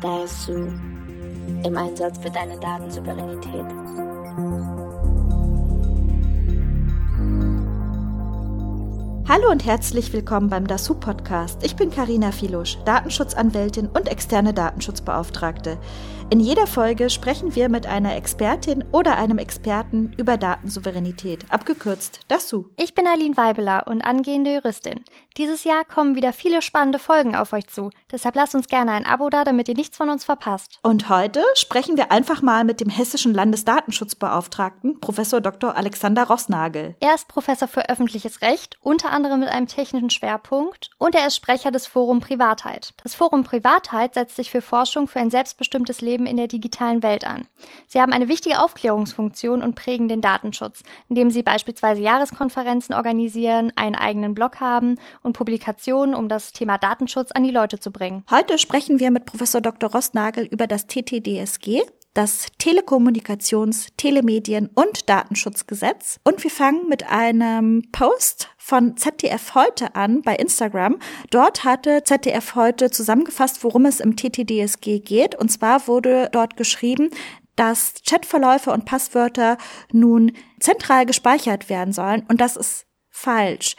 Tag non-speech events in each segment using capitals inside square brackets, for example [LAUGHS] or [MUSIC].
Da ist Sue im Einsatz für deine Datensouveränität. Hallo und herzlich willkommen beim DASU Podcast. Ich bin Karina Filusch, Datenschutzanwältin und externe Datenschutzbeauftragte. In jeder Folge sprechen wir mit einer Expertin oder einem Experten über Datensouveränität, abgekürzt DASU. Ich bin Aline Weibeler und angehende Juristin. Dieses Jahr kommen wieder viele spannende Folgen auf euch zu. Deshalb lasst uns gerne ein Abo da, damit ihr nichts von uns verpasst. Und heute sprechen wir einfach mal mit dem hessischen Landesdatenschutzbeauftragten, Professor Dr. Alexander Rossnagel. Er ist Professor für öffentliches Recht, unter anderem mit einem technischen Schwerpunkt, und er ist Sprecher des Forum Privatheit. Das Forum Privatheit setzt sich für Forschung für ein selbstbestimmtes Leben Leben in der digitalen Welt an. Sie haben eine wichtige Aufklärungsfunktion und prägen den Datenschutz, indem sie beispielsweise Jahreskonferenzen organisieren, einen eigenen Blog haben und Publikationen, um das Thema Datenschutz an die Leute zu bringen. Heute sprechen wir mit Professor Dr. Rostnagel über das TTDSG, das Telekommunikations-, Telemedien- und Datenschutzgesetz. Und wir fangen mit einem Post von ZDF heute an bei Instagram. Dort hatte ZDF heute zusammengefasst, worum es im TTDSG geht. Und zwar wurde dort geschrieben, dass Chatverläufe und Passwörter nun zentral gespeichert werden sollen. Und das ist falsch.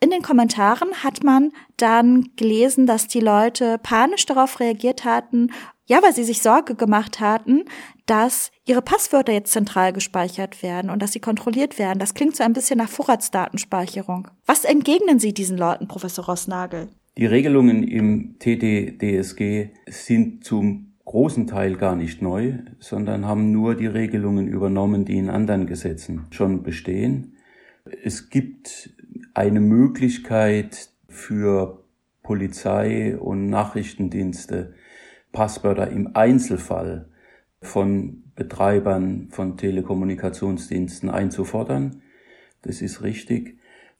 In den Kommentaren hat man dann gelesen, dass die Leute panisch darauf reagiert hatten ja, weil sie sich Sorge gemacht hatten, dass ihre Passwörter jetzt zentral gespeichert werden und dass sie kontrolliert werden. Das klingt so ein bisschen nach Vorratsdatenspeicherung. Was entgegnen Sie diesen Leuten, Professor Rossnagel? Die Regelungen im TTDSG sind zum großen Teil gar nicht neu, sondern haben nur die Regelungen übernommen, die in anderen Gesetzen schon bestehen. Es gibt eine Möglichkeit für Polizei und Nachrichtendienste, Passwörter im Einzelfall von Betreibern von Telekommunikationsdiensten einzufordern. Das ist richtig.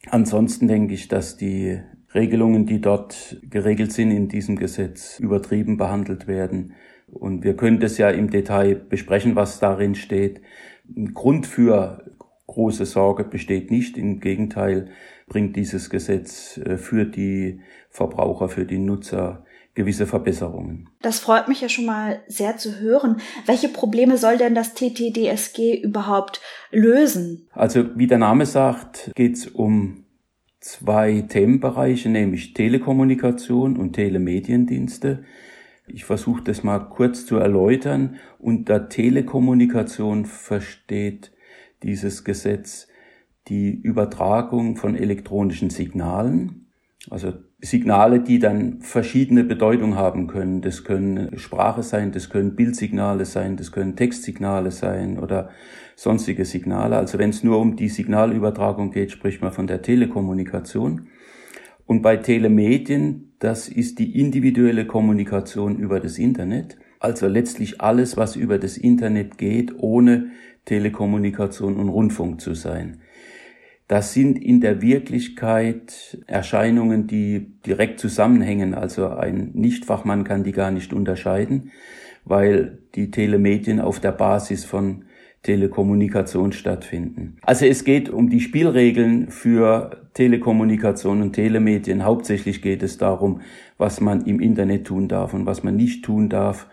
Ansonsten denke ich, dass die Regelungen, die dort geregelt sind in diesem Gesetz, übertrieben behandelt werden. Und wir können das ja im Detail besprechen, was darin steht. Ein Grund für große Sorge besteht nicht. Im Gegenteil bringt dieses Gesetz äh, für die Verbraucher, für die Nutzer gewisse Verbesserungen. Das freut mich ja schon mal sehr zu hören. Welche Probleme soll denn das TTDSG überhaupt lösen? Also wie der Name sagt, geht es um zwei Themenbereiche, nämlich Telekommunikation und Telemediendienste. Ich versuche das mal kurz zu erläutern. Unter Telekommunikation versteht dieses Gesetz die Übertragung von elektronischen Signalen, also Signale, die dann verschiedene Bedeutung haben können. Das können Sprache sein, das können Bildsignale sein, das können Textsignale sein oder sonstige Signale. Also wenn es nur um die Signalübertragung geht, spricht man von der Telekommunikation. Und bei Telemedien, das ist die individuelle Kommunikation über das Internet. Also letztlich alles, was über das Internet geht, ohne Telekommunikation und Rundfunk zu sein. Das sind in der Wirklichkeit Erscheinungen, die direkt zusammenhängen. Also ein Nichtfachmann kann die gar nicht unterscheiden, weil die Telemedien auf der Basis von Telekommunikation stattfinden. Also es geht um die Spielregeln für Telekommunikation und Telemedien. Hauptsächlich geht es darum, was man im Internet tun darf und was man nicht tun darf,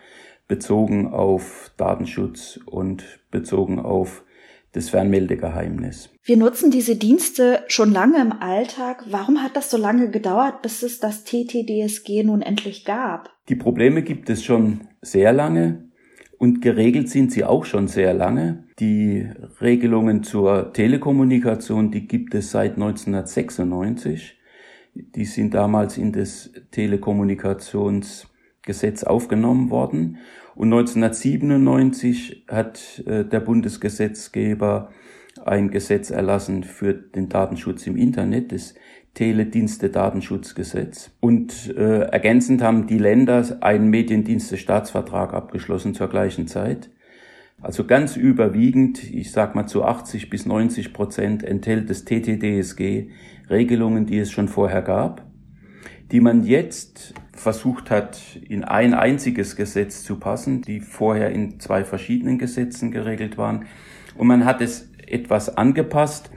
bezogen auf Datenschutz und bezogen auf das Fernmeldegeheimnis. Wir nutzen diese Dienste schon lange im Alltag. Warum hat das so lange gedauert, bis es das TTDSG nun endlich gab? Die Probleme gibt es schon sehr lange und geregelt sind sie auch schon sehr lange. Die Regelungen zur Telekommunikation, die gibt es seit 1996. Die sind damals in das Telekommunikationsgesetz aufgenommen worden und 1997 hat äh, der Bundesgesetzgeber ein Gesetz erlassen für den Datenschutz im Internet, das Teledienste-Datenschutzgesetz. Und äh, ergänzend haben die Länder einen Mediendienste-Staatsvertrag abgeschlossen zur gleichen Zeit. Also ganz überwiegend, ich sag mal zu 80 bis 90 Prozent enthält das TTDSG Regelungen, die es schon vorher gab, die man jetzt versucht hat, in ein einziges Gesetz zu passen, die vorher in zwei verschiedenen Gesetzen geregelt waren. Und man hat es etwas angepasst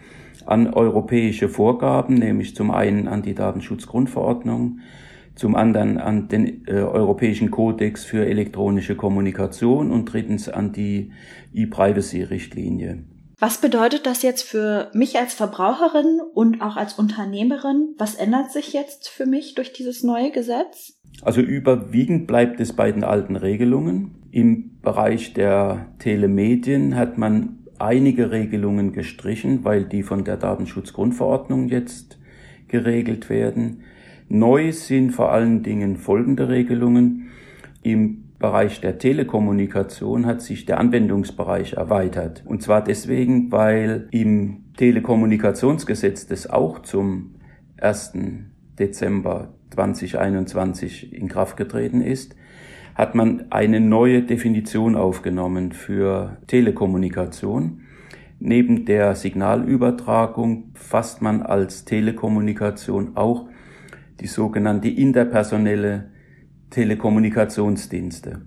an europäische Vorgaben, nämlich zum einen an die Datenschutzgrundverordnung, zum anderen an den äh, Europäischen Kodex für elektronische Kommunikation und drittens an die E-Privacy-Richtlinie. Was bedeutet das jetzt für mich als Verbraucherin und auch als Unternehmerin? Was ändert sich jetzt für mich durch dieses neue Gesetz? Also überwiegend bleibt es bei den alten Regelungen. Im Bereich der Telemedien hat man einige Regelungen gestrichen, weil die von der Datenschutzgrundverordnung jetzt geregelt werden. Neu sind vor allen Dingen folgende Regelungen. Im Bereich der Telekommunikation hat sich der Anwendungsbereich erweitert. Und zwar deswegen, weil im Telekommunikationsgesetz, das auch zum 1. Dezember 2021 in Kraft getreten ist, hat man eine neue Definition aufgenommen für Telekommunikation. Neben der Signalübertragung fasst man als Telekommunikation auch die sogenannte interpersonelle Telekommunikationsdienste.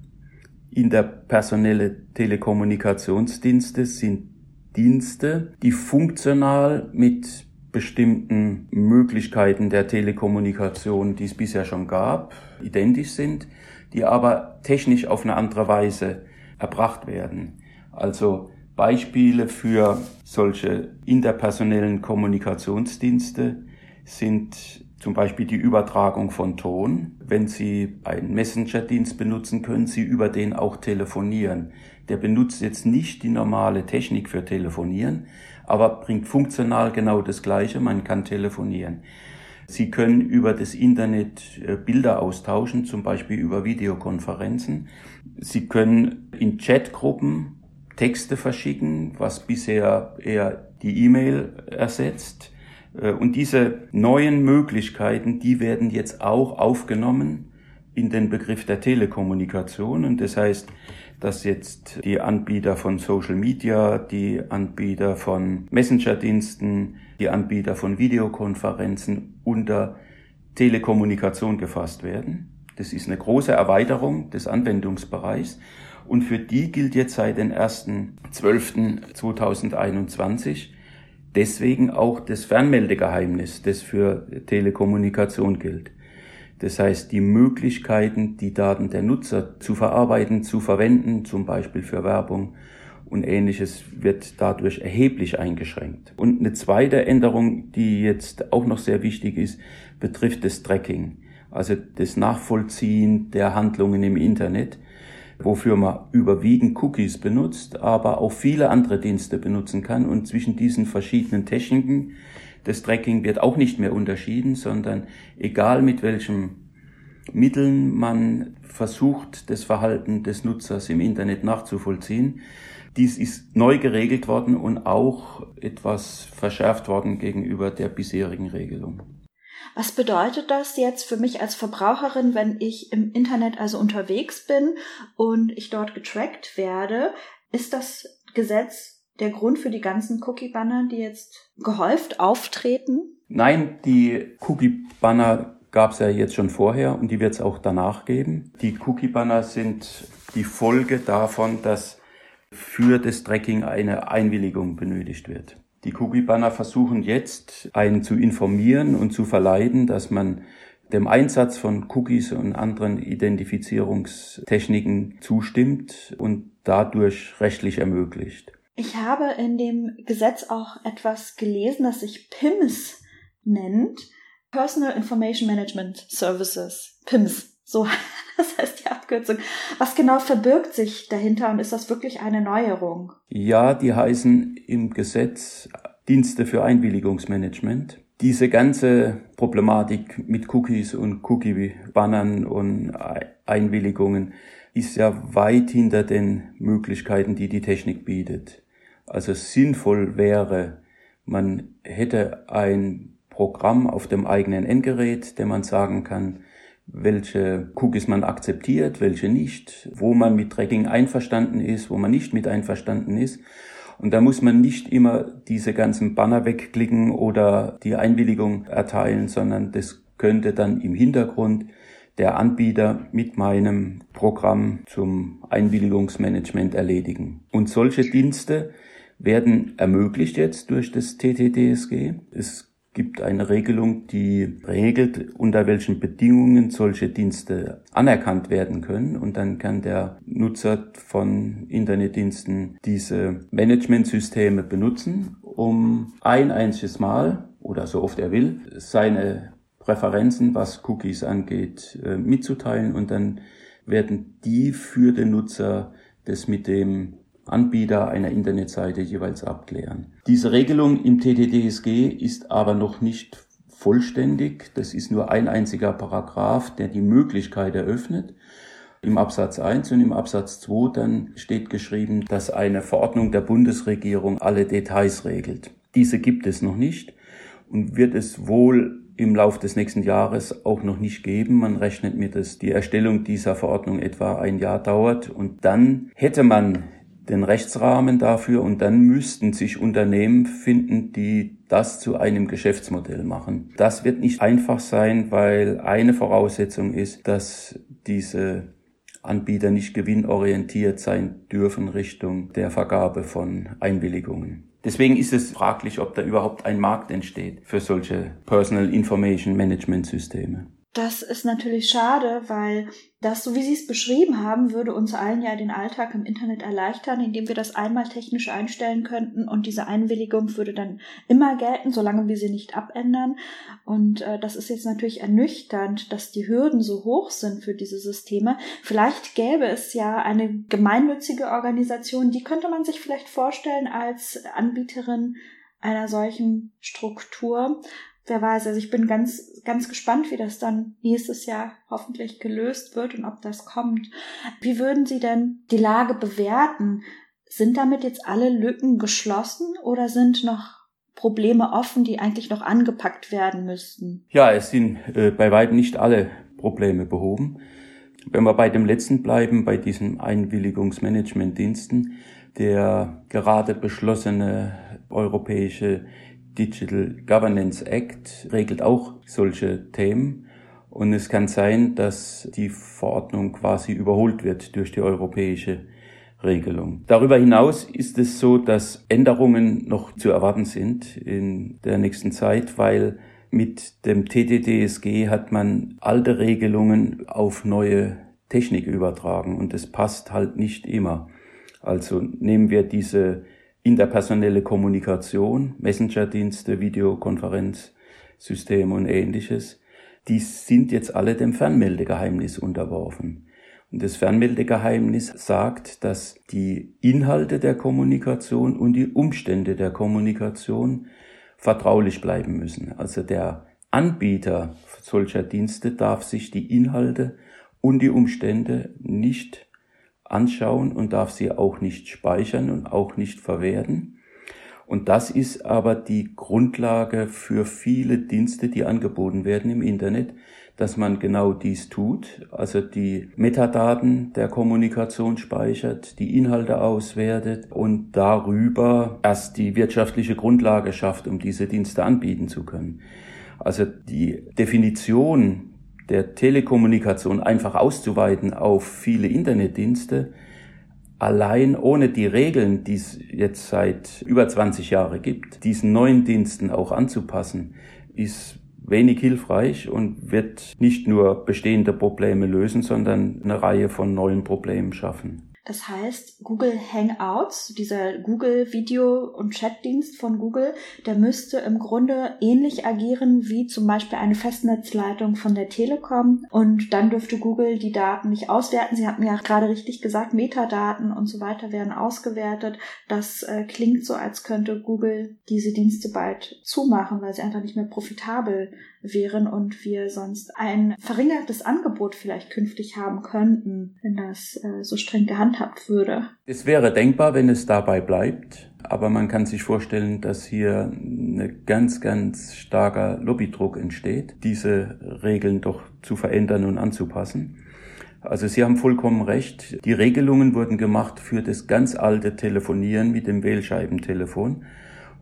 Interpersonelle Telekommunikationsdienste sind Dienste, die funktional mit bestimmten Möglichkeiten der Telekommunikation, die es bisher schon gab, identisch sind, die aber technisch auf eine andere Weise erbracht werden. Also Beispiele für solche interpersonellen Kommunikationsdienste sind zum Beispiel die Übertragung von Ton. Wenn Sie einen Messenger-Dienst benutzen, können Sie über den auch telefonieren. Der benutzt jetzt nicht die normale Technik für Telefonieren, aber bringt funktional genau das Gleiche. Man kann telefonieren. Sie können über das Internet äh, Bilder austauschen, zum Beispiel über Videokonferenzen. Sie können in Chatgruppen Texte verschicken, was bisher eher die E-Mail ersetzt. Äh, und diese neuen Möglichkeiten, die werden jetzt auch aufgenommen in den Begriff der Telekommunikation. Und das heißt, dass jetzt die Anbieter von Social Media, die Anbieter von Messenger-Diensten, die Anbieter von Videokonferenzen unter Telekommunikation gefasst werden. Das ist eine große Erweiterung des Anwendungsbereichs. Und für die gilt jetzt seit dem 1.12.2021 deswegen auch das Fernmeldegeheimnis, das für Telekommunikation gilt. Das heißt, die Möglichkeiten, die Daten der Nutzer zu verarbeiten, zu verwenden, zum Beispiel für Werbung und ähnliches, wird dadurch erheblich eingeschränkt. Und eine zweite Änderung, die jetzt auch noch sehr wichtig ist, betrifft das Tracking, also das Nachvollziehen der Handlungen im Internet wofür man überwiegend Cookies benutzt, aber auch viele andere Dienste benutzen kann. Und zwischen diesen verschiedenen Techniken das Tracking wird auch nicht mehr unterschieden, sondern egal mit welchem Mitteln man versucht, das Verhalten des Nutzers im Internet nachzuvollziehen. Dies ist neu geregelt worden und auch etwas verschärft worden gegenüber der bisherigen Regelung. Was bedeutet das jetzt für mich als Verbraucherin, wenn ich im Internet also unterwegs bin und ich dort getrackt werde? Ist das Gesetz der Grund für die ganzen Cookie-Banner, die jetzt gehäuft auftreten? Nein, die Cookie-Banner gab es ja jetzt schon vorher und die wird es auch danach geben. Die Cookie-Banner sind die Folge davon, dass für das Tracking eine Einwilligung benötigt wird. Die Cookie-Banner versuchen jetzt, einen zu informieren und zu verleiten, dass man dem Einsatz von Cookies und anderen Identifizierungstechniken zustimmt und dadurch rechtlich ermöglicht. Ich habe in dem Gesetz auch etwas gelesen, das sich PIMS nennt. Personal Information Management Services. PIMS. So, [LAUGHS] das heißt die Abkürzung. Was genau verbirgt sich dahinter und ist das wirklich eine Neuerung? Ja, die heißen im Gesetz Dienste für Einwilligungsmanagement. Diese ganze Problematik mit Cookies und Cookie-Bannern und Einwilligungen ist ja weit hinter den Möglichkeiten, die die Technik bietet. Also sinnvoll wäre, man hätte ein Programm auf dem eigenen Endgerät, dem man sagen kann, welche Cookies man akzeptiert, welche nicht, wo man mit Tracking einverstanden ist, wo man nicht mit einverstanden ist. Und da muss man nicht immer diese ganzen Banner wegklicken oder die Einwilligung erteilen, sondern das könnte dann im Hintergrund der Anbieter mit meinem Programm zum Einwilligungsmanagement erledigen. Und solche Dienste werden ermöglicht jetzt durch das TTDSG. Es gibt eine Regelung, die regelt, unter welchen Bedingungen solche Dienste anerkannt werden können. Und dann kann der Nutzer von Internetdiensten diese Managementsysteme benutzen, um ein einziges Mal oder so oft er will, seine Präferenzen, was Cookies angeht, äh, mitzuteilen und dann werden die für den Nutzer das mit dem Anbieter einer Internetseite jeweils abklären. Diese Regelung im TTDSG ist aber noch nicht vollständig. Das ist nur ein einziger Paragraph, der die Möglichkeit eröffnet. Im Absatz 1 und im Absatz 2 dann steht geschrieben, dass eine Verordnung der Bundesregierung alle Details regelt. Diese gibt es noch nicht und wird es wohl im Lauf des nächsten Jahres auch noch nicht geben. Man rechnet mit, dass die Erstellung dieser Verordnung etwa ein Jahr dauert und dann hätte man den Rechtsrahmen dafür und dann müssten sich Unternehmen finden, die das zu einem Geschäftsmodell machen. Das wird nicht einfach sein, weil eine Voraussetzung ist, dass diese Anbieter nicht gewinnorientiert sein dürfen Richtung der Vergabe von Einwilligungen. Deswegen ist es fraglich, ob da überhaupt ein Markt entsteht für solche Personal Information Management Systeme. Das ist natürlich schade, weil das, so wie Sie es beschrieben haben, würde uns allen ja den Alltag im Internet erleichtern, indem wir das einmal technisch einstellen könnten und diese Einwilligung würde dann immer gelten, solange wir sie nicht abändern. Und äh, das ist jetzt natürlich ernüchternd, dass die Hürden so hoch sind für diese Systeme. Vielleicht gäbe es ja eine gemeinnützige Organisation, die könnte man sich vielleicht vorstellen als Anbieterin einer solchen Struktur, wer weiß, also ich bin ganz, ganz gespannt, wie das dann nächstes Jahr hoffentlich gelöst wird und ob das kommt. Wie würden Sie denn die Lage bewerten? Sind damit jetzt alle Lücken geschlossen oder sind noch Probleme offen, die eigentlich noch angepackt werden müssten? Ja, es sind äh, bei weitem nicht alle Probleme behoben. Wenn wir bei dem letzten bleiben, bei diesen Einwilligungsmanagementdiensten, der gerade beschlossene europäische Digital Governance Act regelt auch solche Themen. Und es kann sein, dass die Verordnung quasi überholt wird durch die europäische Regelung. Darüber hinaus ist es so, dass Änderungen noch zu erwarten sind in der nächsten Zeit, weil mit dem TTDSG hat man alte Regelungen auf neue Technik übertragen und das passt halt nicht immer. Also nehmen wir diese interpersonelle Kommunikation, Messenger-Dienste, Videokonferenzsysteme und ähnliches, die sind jetzt alle dem Fernmeldegeheimnis unterworfen. Und das Fernmeldegeheimnis sagt, dass die Inhalte der Kommunikation und die Umstände der Kommunikation vertraulich bleiben müssen. Also der Anbieter solcher Dienste darf sich die Inhalte und die Umstände nicht anschauen und darf sie auch nicht speichern und auch nicht verwerten. Und das ist aber die Grundlage für viele Dienste, die angeboten werden im Internet, dass man genau dies tut, also die Metadaten der Kommunikation speichert, die Inhalte auswertet und darüber erst die wirtschaftliche Grundlage schafft, um diese Dienste anbieten zu können. Also die Definition der Telekommunikation einfach auszuweiten auf viele Internetdienste, allein ohne die Regeln, die es jetzt seit über 20 Jahren gibt, diesen neuen Diensten auch anzupassen, ist wenig hilfreich und wird nicht nur bestehende Probleme lösen, sondern eine Reihe von neuen Problemen schaffen. Das heißt, Google Hangouts, dieser Google Video- und Chatdienst von Google, der müsste im Grunde ähnlich agieren wie zum Beispiel eine Festnetzleitung von der Telekom. Und dann dürfte Google die Daten nicht auswerten. Sie hatten ja gerade richtig gesagt, Metadaten und so weiter werden ausgewertet. Das äh, klingt so, als könnte Google diese Dienste bald zumachen, weil sie einfach nicht mehr profitabel wären und wir sonst ein verringertes Angebot vielleicht künftig haben könnten, wenn das äh, so streng gehandhabt würde. Es wäre denkbar, wenn es dabei bleibt, aber man kann sich vorstellen, dass hier ein ganz, ganz starker Lobbydruck entsteht, diese Regeln doch zu verändern und anzupassen. Also Sie haben vollkommen recht. Die Regelungen wurden gemacht für das ganz alte Telefonieren mit dem Wählscheibentelefon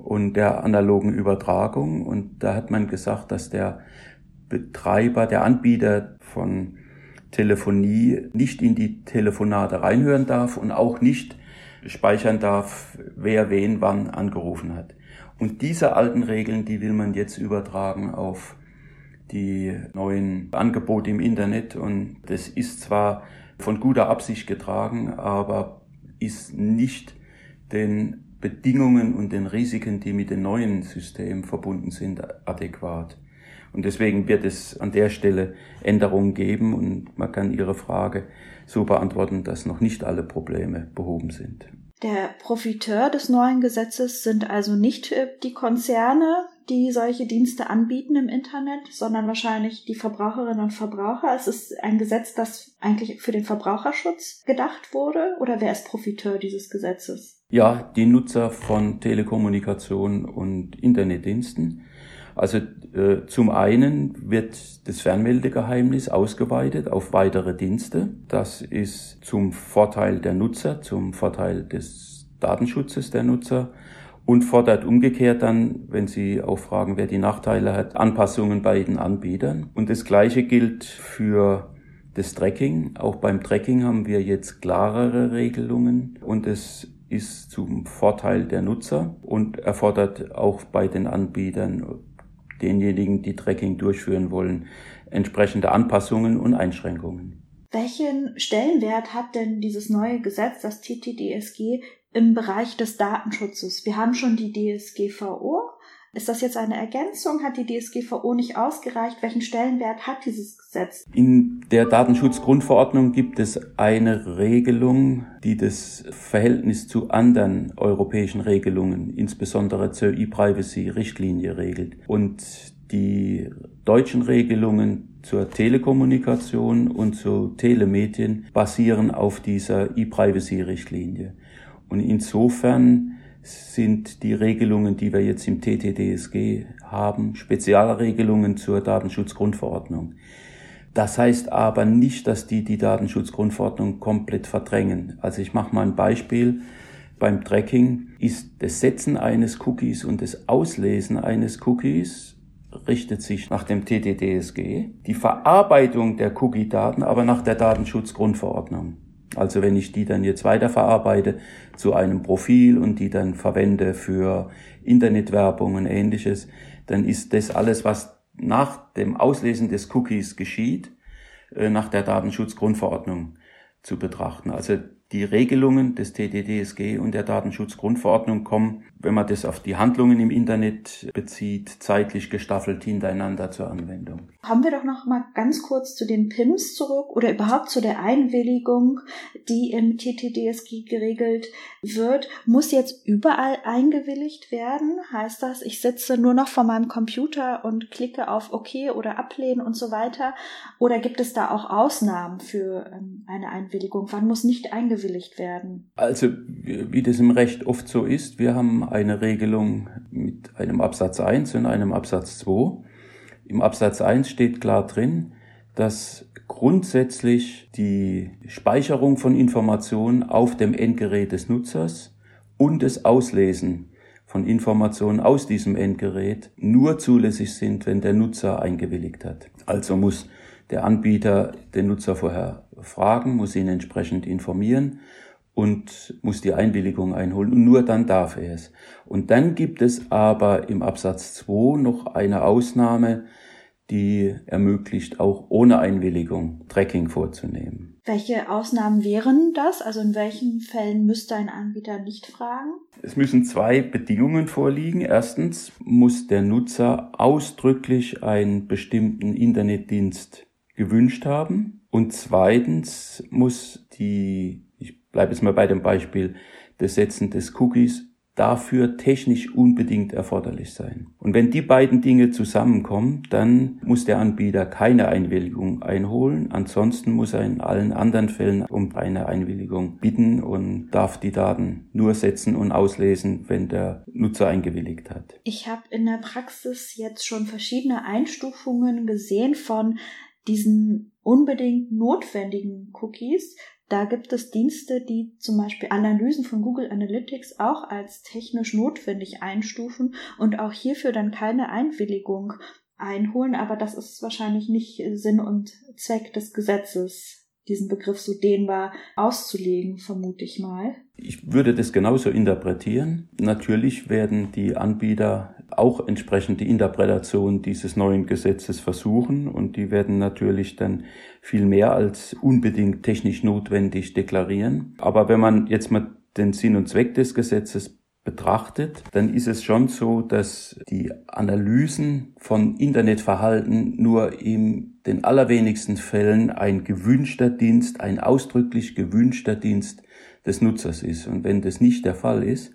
und der analogen Übertragung. Und da hat man gesagt, dass der Betreiber, der Anbieter von Telefonie nicht in die Telefonate reinhören darf und auch nicht speichern darf, wer wen wann angerufen hat. Und diese alten Regeln, die will man jetzt übertragen auf die neuen Angebote im Internet. Und das ist zwar von guter Absicht getragen, aber ist nicht den Bedingungen und den Risiken, die mit dem neuen System verbunden sind, adäquat. Und deswegen wird es an der Stelle Änderungen geben und man kann Ihre Frage so beantworten, dass noch nicht alle Probleme behoben sind. Der Profiteur des neuen Gesetzes sind also nicht äh, die Konzerne, die solche Dienste anbieten im Internet, sondern wahrscheinlich die Verbraucherinnen und Verbraucher. Es ist ein Gesetz, das eigentlich für den Verbraucherschutz gedacht wurde. Oder wer ist Profiteur dieses Gesetzes? Ja, die Nutzer von Telekommunikation und Internetdiensten. Also äh, zum einen wird das Fernmeldegeheimnis ausgeweitet auf weitere Dienste. Das ist zum Vorteil der Nutzer, zum Vorteil des Datenschutzes der Nutzer und fordert umgekehrt dann, wenn Sie auch fragen, wer die Nachteile hat, Anpassungen bei den Anbietern. Und das Gleiche gilt für das Tracking. Auch beim Tracking haben wir jetzt klarere Regelungen und es ist zum Vorteil der Nutzer und erfordert auch bei den Anbietern denjenigen, die Tracking durchführen wollen, entsprechende Anpassungen und Einschränkungen. Welchen Stellenwert hat denn dieses neue Gesetz, das TTDSG, im Bereich des Datenschutzes? Wir haben schon die DSGVO. Ist das jetzt eine Ergänzung? Hat die DSGVO nicht ausgereicht? Welchen Stellenwert hat dieses Gesetz? In der Datenschutzgrundverordnung gibt es eine Regelung, die das Verhältnis zu anderen europäischen Regelungen, insbesondere zur E-Privacy-Richtlinie regelt. Und die deutschen Regelungen zur Telekommunikation und zu Telemedien basieren auf dieser E-Privacy-Richtlinie. Und insofern sind die Regelungen, die wir jetzt im TTDSG haben, Spezialregelungen zur Datenschutzgrundverordnung. Das heißt aber nicht, dass die die Datenschutzgrundverordnung komplett verdrängen. Also ich mache mal ein Beispiel. Beim Tracking ist das Setzen eines Cookies und das Auslesen eines Cookies richtet sich nach dem TTDSG, die Verarbeitung der Cookie-Daten aber nach der Datenschutzgrundverordnung. Also wenn ich die dann jetzt weiterverarbeite zu einem Profil und die dann verwende für Internetwerbung und ähnliches, dann ist das alles, was nach dem Auslesen des Cookies geschieht, äh, nach der Datenschutzgrundverordnung zu betrachten. Also die Regelungen des TTDSG und der Datenschutzgrundverordnung kommen, wenn man das auf die Handlungen im Internet bezieht, zeitlich gestaffelt hintereinander zur Anwendung. Kommen wir doch noch mal ganz kurz zu den PIMs zurück oder überhaupt zu der Einwilligung, die im TTDSG geregelt wird. Muss jetzt überall eingewilligt werden? Heißt das, ich sitze nur noch vor meinem Computer und klicke auf OK oder Ablehnen und so weiter? Oder gibt es da auch Ausnahmen für ähm, eine Einwilligung? Wann muss nicht eingewilligt bewilligt werden? Also wie das im Recht oft so ist, wir haben eine Regelung mit einem Absatz 1 und einem Absatz 2. Im Absatz 1 steht klar drin, dass grundsätzlich die Speicherung von Informationen auf dem Endgerät des Nutzers und das Auslesen von Informationen aus diesem Endgerät nur zulässig sind, wenn der Nutzer eingewilligt hat. Also muss der Anbieter den Nutzer vorher fragen, muss ihn entsprechend informieren und muss die Einwilligung einholen und nur dann darf er es. Und dann gibt es aber im Absatz 2 noch eine Ausnahme, die ermöglicht, auch ohne Einwilligung Tracking vorzunehmen. Welche Ausnahmen wären das? Also in welchen Fällen müsste ein Anbieter nicht fragen? Es müssen zwei Bedingungen vorliegen. Erstens muss der Nutzer ausdrücklich einen bestimmten Internetdienst gewünscht haben. Und zweitens muss die, ich bleibe jetzt mal bei dem Beispiel des Setzen des Cookies, dafür technisch unbedingt erforderlich sein. Und wenn die beiden Dinge zusammenkommen, dann muss der Anbieter keine Einwilligung einholen. Ansonsten muss er in allen anderen Fällen um eine Einwilligung bitten und darf die Daten nur setzen und auslesen, wenn der Nutzer eingewilligt hat. Ich habe in der Praxis jetzt schon verschiedene Einstufungen gesehen von diesen unbedingt notwendigen Cookies. Da gibt es Dienste, die zum Beispiel Analysen von Google Analytics auch als technisch notwendig einstufen und auch hierfür dann keine Einwilligung einholen. Aber das ist wahrscheinlich nicht Sinn und Zweck des Gesetzes. Diesen Begriff so dehnbar auszulegen, vermute ich mal. Ich würde das genauso interpretieren. Natürlich werden die Anbieter auch entsprechend die Interpretation dieses neuen Gesetzes versuchen und die werden natürlich dann viel mehr als unbedingt technisch notwendig deklarieren. Aber wenn man jetzt mal den Sinn und Zweck des Gesetzes betrachtet, dann ist es schon so, dass die Analysen von Internetverhalten nur in den allerwenigsten Fällen ein gewünschter Dienst, ein ausdrücklich gewünschter Dienst des Nutzers ist. Und wenn das nicht der Fall ist,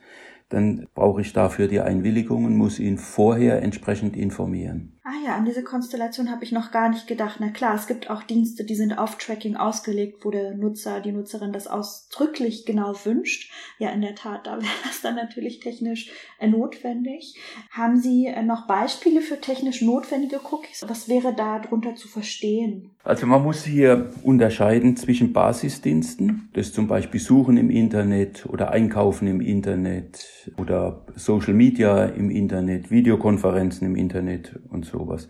dann brauche ich dafür die Einwilligung und muss ihn vorher entsprechend informieren. Ah ja, an diese Konstellation habe ich noch gar nicht gedacht. Na klar, es gibt auch Dienste, die sind auf Tracking ausgelegt, wo der Nutzer, die Nutzerin das ausdrücklich genau wünscht. Ja, in der Tat, da [LAUGHS] wäre das dann natürlich technisch äh, notwendig. Haben Sie äh, noch Beispiele für technisch notwendige Cookies? Was wäre da drunter zu verstehen? Also man muss hier unterscheiden zwischen Basisdiensten, das zum Beispiel Suchen im Internet oder Einkaufen im Internet oder Social Media im Internet, Videokonferenzen im Internet und so sowas.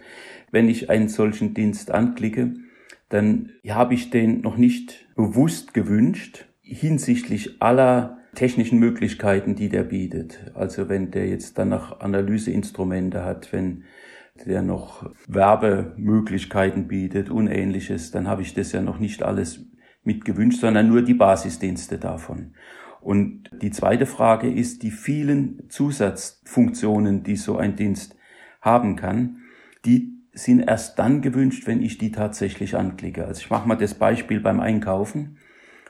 Wenn ich einen solchen Dienst anklicke, dann habe ich den noch nicht bewusst gewünscht hinsichtlich aller technischen Möglichkeiten, die der bietet. Also wenn der jetzt dann noch Analyseinstrumente hat, wenn der noch Werbemöglichkeiten bietet und ähnliches, dann habe ich das ja noch nicht alles mitgewünscht, sondern nur die Basisdienste davon. Und die zweite Frage ist die vielen Zusatzfunktionen, die so ein Dienst haben kann die sind erst dann gewünscht, wenn ich die tatsächlich anklicke. Also ich mache mal das Beispiel beim Einkaufen.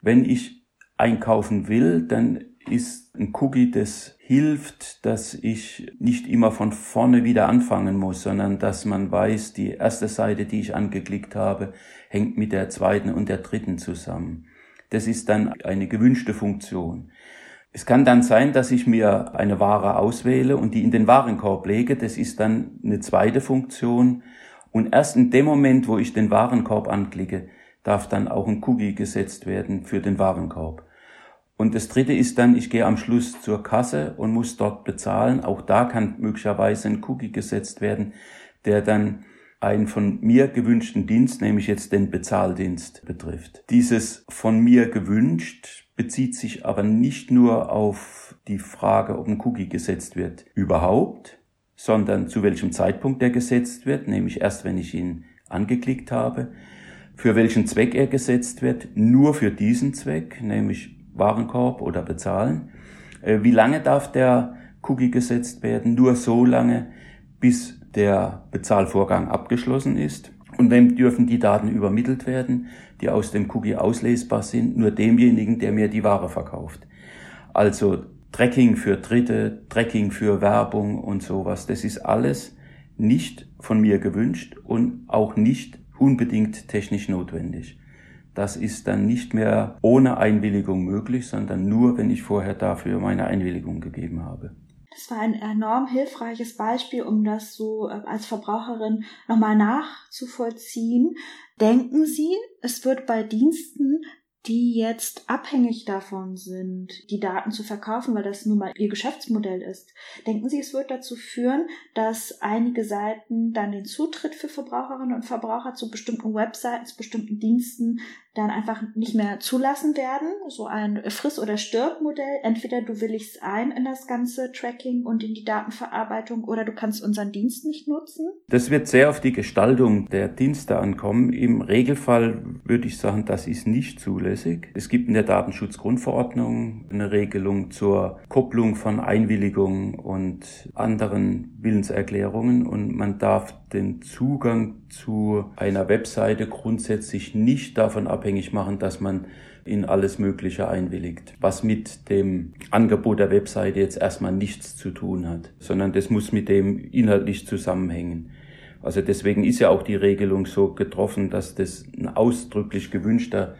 Wenn ich einkaufen will, dann ist ein Cookie, das hilft, dass ich nicht immer von vorne wieder anfangen muss, sondern dass man weiß, die erste Seite, die ich angeklickt habe, hängt mit der zweiten und der dritten zusammen. Das ist dann eine gewünschte Funktion. Es kann dann sein, dass ich mir eine Ware auswähle und die in den Warenkorb lege. Das ist dann eine zweite Funktion. Und erst in dem Moment, wo ich den Warenkorb anklicke, darf dann auch ein Cookie gesetzt werden für den Warenkorb. Und das dritte ist dann, ich gehe am Schluss zur Kasse und muss dort bezahlen. Auch da kann möglicherweise ein Cookie gesetzt werden, der dann einen von mir gewünschten Dienst, nämlich jetzt den Bezahldienst betrifft. Dieses von mir gewünscht bezieht sich aber nicht nur auf die Frage, ob ein Cookie gesetzt wird überhaupt, sondern zu welchem Zeitpunkt er gesetzt wird, nämlich erst wenn ich ihn angeklickt habe, für welchen Zweck er gesetzt wird, nur für diesen Zweck, nämlich Warenkorb oder Bezahlen. Äh, wie lange darf der Cookie gesetzt werden? Nur so lange, bis der Bezahlvorgang abgeschlossen ist. Und wem dürfen die Daten übermittelt werden, die aus dem Cookie auslesbar sind? Nur demjenigen, der mir die Ware verkauft. Also Tracking für Dritte, Tracking für Werbung und sowas. Das ist alles nicht von mir gewünscht und auch nicht unbedingt technisch notwendig. Das ist dann nicht mehr ohne Einwilligung möglich, sondern nur, wenn ich vorher dafür meine Einwilligung gegeben habe. Das war ein enorm hilfreiches Beispiel, um das so äh, als Verbraucherin nochmal nachzuvollziehen. Denken Sie, es wird bei Diensten die jetzt abhängig davon sind, die Daten zu verkaufen, weil das nun mal ihr Geschäftsmodell ist. Denken Sie, es wird dazu führen, dass einige Seiten dann den Zutritt für Verbraucherinnen und Verbraucher zu bestimmten Webseiten, zu bestimmten Diensten dann einfach nicht mehr zulassen werden? So ein Friss- oder Stirb-Modell. Entweder du willigst ein in das ganze Tracking und in die Datenverarbeitung oder du kannst unseren Dienst nicht nutzen? Das wird sehr auf die Gestaltung der Dienste ankommen. Im Regelfall würde ich sagen, das ist nicht zulässig. Es gibt in der Datenschutzgrundverordnung eine Regelung zur Kopplung von Einwilligung und anderen Willenserklärungen und man darf den Zugang zu einer Webseite grundsätzlich nicht davon abhängig machen, dass man in alles Mögliche einwilligt, was mit dem Angebot der Webseite jetzt erstmal nichts zu tun hat, sondern das muss mit dem inhaltlich zusammenhängen. Also deswegen ist ja auch die Regelung so getroffen, dass das ein ausdrücklich gewünschter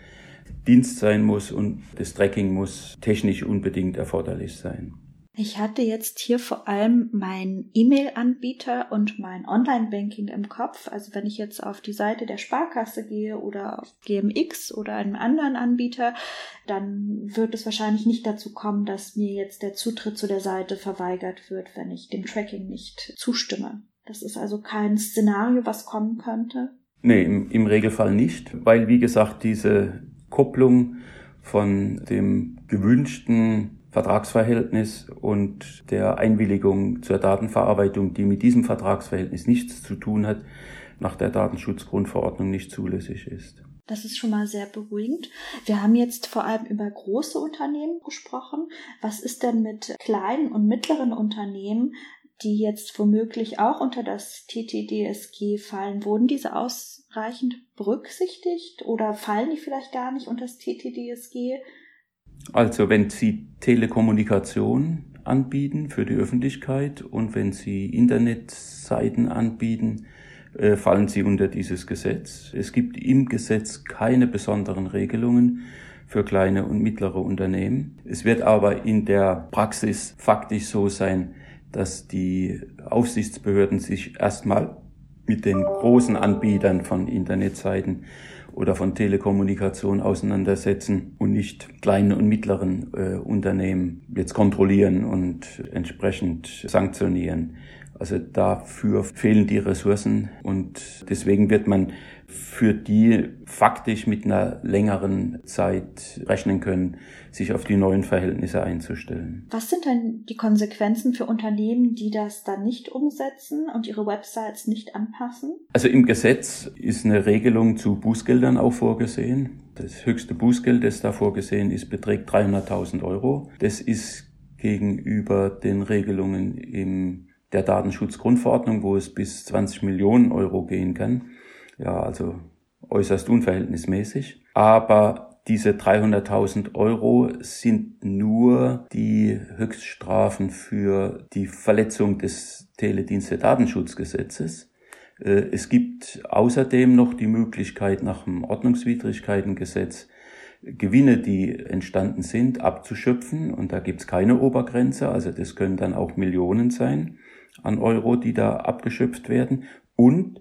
Dienst sein muss und das Tracking muss technisch unbedingt erforderlich sein. Ich hatte jetzt hier vor allem meinen E-Mail-Anbieter und mein Online-Banking im Kopf. Also wenn ich jetzt auf die Seite der Sparkasse gehe oder auf GMX oder einem anderen Anbieter, dann wird es wahrscheinlich nicht dazu kommen, dass mir jetzt der Zutritt zu der Seite verweigert wird, wenn ich dem Tracking nicht zustimme. Das ist also kein Szenario, was kommen könnte. Nee, im, im Regelfall nicht, weil wie gesagt diese Kopplung von dem gewünschten Vertragsverhältnis und der Einwilligung zur Datenverarbeitung, die mit diesem Vertragsverhältnis nichts zu tun hat, nach der Datenschutzgrundverordnung nicht zulässig ist. Das ist schon mal sehr beruhigend. Wir haben jetzt vor allem über große Unternehmen gesprochen. Was ist denn mit kleinen und mittleren Unternehmen, die jetzt womöglich auch unter das TTDSG fallen? Wurden diese ausreichend berücksichtigt oder fallen die vielleicht gar nicht unter das TTDSG? Also wenn Sie Telekommunikation anbieten für die Öffentlichkeit und wenn Sie Internetseiten anbieten, äh, fallen sie unter dieses Gesetz. Es gibt im Gesetz keine besonderen Regelungen für kleine und mittlere Unternehmen. Es wird aber in der Praxis faktisch so sein, dass die Aufsichtsbehörden sich erstmal mit den großen Anbietern von Internetseiten oder von Telekommunikation auseinandersetzen und nicht kleinen und mittleren äh, Unternehmen jetzt kontrollieren und entsprechend sanktionieren. Also dafür fehlen die Ressourcen und deswegen wird man für die faktisch mit einer längeren Zeit rechnen können, sich auf die neuen Verhältnisse einzustellen. Was sind denn die Konsequenzen für Unternehmen, die das dann nicht umsetzen und ihre Websites nicht anpassen? Also im Gesetz ist eine Regelung zu Bußgeldern auch vorgesehen. Das höchste Bußgeld, das da vorgesehen ist, beträgt 300.000 Euro. Das ist gegenüber den Regelungen im der Datenschutzgrundverordnung, wo es bis 20 Millionen Euro gehen kann. Ja, also äußerst unverhältnismäßig. Aber diese 300.000 Euro sind nur die Höchststrafen für die Verletzung des Teledienste-Datenschutzgesetzes. Äh, es gibt außerdem noch die Möglichkeit, nach dem Ordnungswidrigkeitengesetz Gewinne, die entstanden sind, abzuschöpfen. Und da gibt es keine Obergrenze. Also das können dann auch Millionen sein an Euro, die da abgeschöpft werden. Und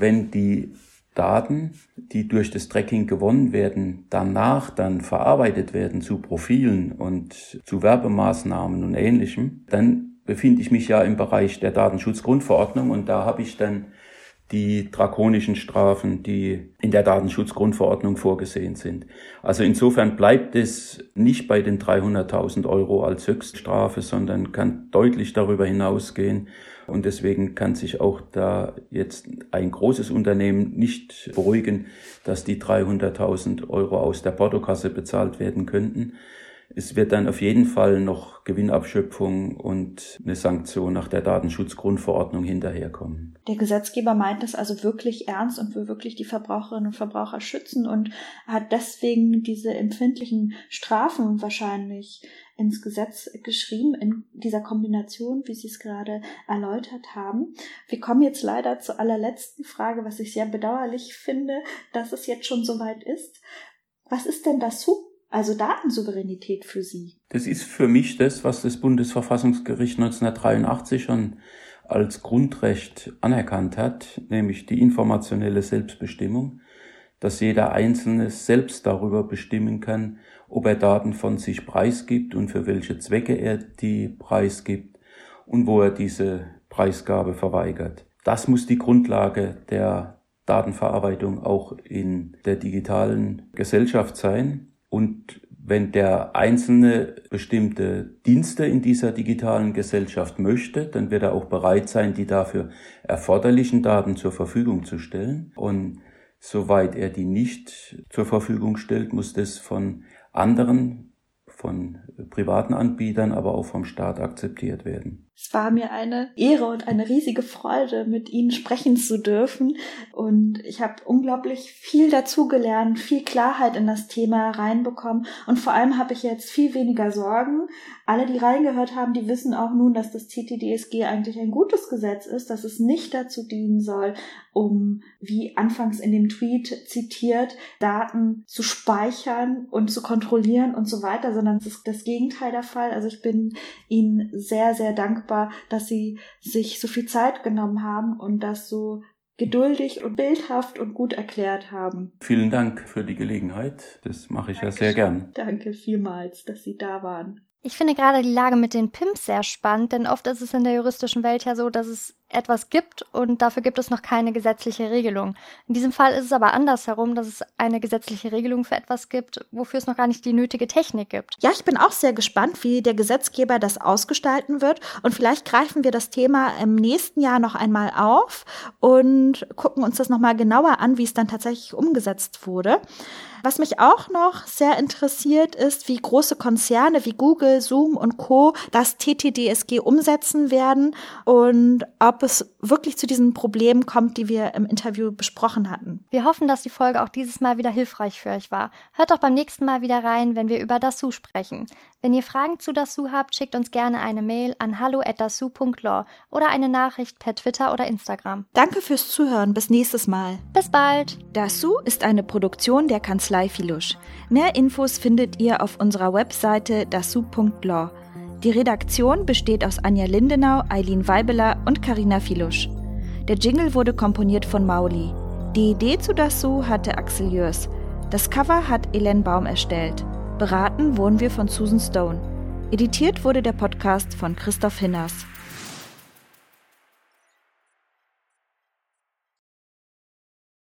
wenn die Daten, die durch das Tracking gewonnen werden, danach dann verarbeitet werden zu Profilen und zu Werbemaßnahmen und ähnlichem, dann befinde ich mich ja im Bereich der Datenschutzgrundverordnung und da habe ich dann die drakonischen Strafen, die in der Datenschutzgrundverordnung vorgesehen sind. Also insofern bleibt es nicht bei den 300.000 Euro als Höchststrafe, sondern kann deutlich darüber hinausgehen. Und deswegen kann sich auch da jetzt ein großes Unternehmen nicht beruhigen, dass die 300.000 Euro aus der Portokasse bezahlt werden könnten. Es wird dann auf jeden Fall noch Gewinnabschöpfung und eine Sanktion nach der Datenschutzgrundverordnung hinterherkommen. Der Gesetzgeber meint das also wirklich ernst und will wirklich die Verbraucherinnen und Verbraucher schützen und hat deswegen diese empfindlichen Strafen wahrscheinlich ins Gesetz geschrieben, in dieser Kombination, wie Sie es gerade erläutert haben. Wir kommen jetzt leider zur allerletzten Frage, was ich sehr bedauerlich finde, dass es jetzt schon soweit ist. Was ist denn das Sub also Datensouveränität für Sie? Das ist für mich das, was das Bundesverfassungsgericht 1983 schon als Grundrecht anerkannt hat, nämlich die informationelle Selbstbestimmung, dass jeder Einzelne selbst darüber bestimmen kann, ob er Daten von sich preisgibt und für welche Zwecke er die preisgibt und wo er diese Preisgabe verweigert. Das muss die Grundlage der Datenverarbeitung auch in der digitalen Gesellschaft sein. Und wenn der Einzelne bestimmte Dienste in dieser digitalen Gesellschaft möchte, dann wird er auch bereit sein, die dafür erforderlichen Daten zur Verfügung zu stellen. Und soweit er die nicht zur Verfügung stellt, muss das von anderen von privaten Anbietern, aber auch vom Staat akzeptiert werden. Es war mir eine Ehre und eine riesige Freude, mit Ihnen sprechen zu dürfen. Und ich habe unglaublich viel dazugelernt, viel Klarheit in das Thema reinbekommen. Und vor allem habe ich jetzt viel weniger Sorgen. Alle, die reingehört haben, die wissen auch nun, dass das TTDSG eigentlich ein gutes Gesetz ist, dass es nicht dazu dienen soll, um, wie anfangs in dem Tweet zitiert, Daten zu speichern und zu kontrollieren und so weiter, sondern es ist das Gegenteil der Fall. Also ich bin Ihnen sehr, sehr dankbar, dass Sie sich so viel Zeit genommen haben und das so geduldig und bildhaft und gut erklärt haben. Vielen Dank für die Gelegenheit. Das mache ich Dankeschön. ja sehr gern. Danke vielmals, dass Sie da waren. Ich finde gerade die Lage mit den PIMS sehr spannend, denn oft ist es in der juristischen Welt ja so, dass es etwas gibt und dafür gibt es noch keine gesetzliche Regelung. In diesem Fall ist es aber andersherum, dass es eine gesetzliche Regelung für etwas gibt, wofür es noch gar nicht die nötige Technik gibt. Ja, ich bin auch sehr gespannt, wie der Gesetzgeber das ausgestalten wird und vielleicht greifen wir das Thema im nächsten Jahr noch einmal auf und gucken uns das nochmal genauer an, wie es dann tatsächlich umgesetzt wurde. Was mich auch noch sehr interessiert, ist, wie große Konzerne wie Google, Zoom und Co. das TTDSG umsetzen werden und ob es wirklich zu diesen Problemen kommt, die wir im Interview besprochen hatten. Wir hoffen, dass die Folge auch dieses Mal wieder hilfreich für euch war. Hört doch beim nächsten Mal wieder rein, wenn wir über Dasu sprechen. Wenn ihr Fragen zu Dasu habt, schickt uns gerne eine Mail an hallo@dasu.law oder eine Nachricht per Twitter oder Instagram. Danke fürs Zuhören. Bis nächstes Mal. Bis bald. Dasu ist eine Produktion der Kanzlei Filusch. Mehr Infos findet ihr auf unserer Webseite dasu.law. Die Redaktion besteht aus Anja Lindenau, Eileen Weibeler und Karina Filusch. Der Jingle wurde komponiert von Mauli. Die Idee zu Dasu hatte Axel Jörs. Das Cover hat Elen Baum erstellt. Beraten wurden wir von Susan Stone. Editiert wurde der Podcast von Christoph Hinners.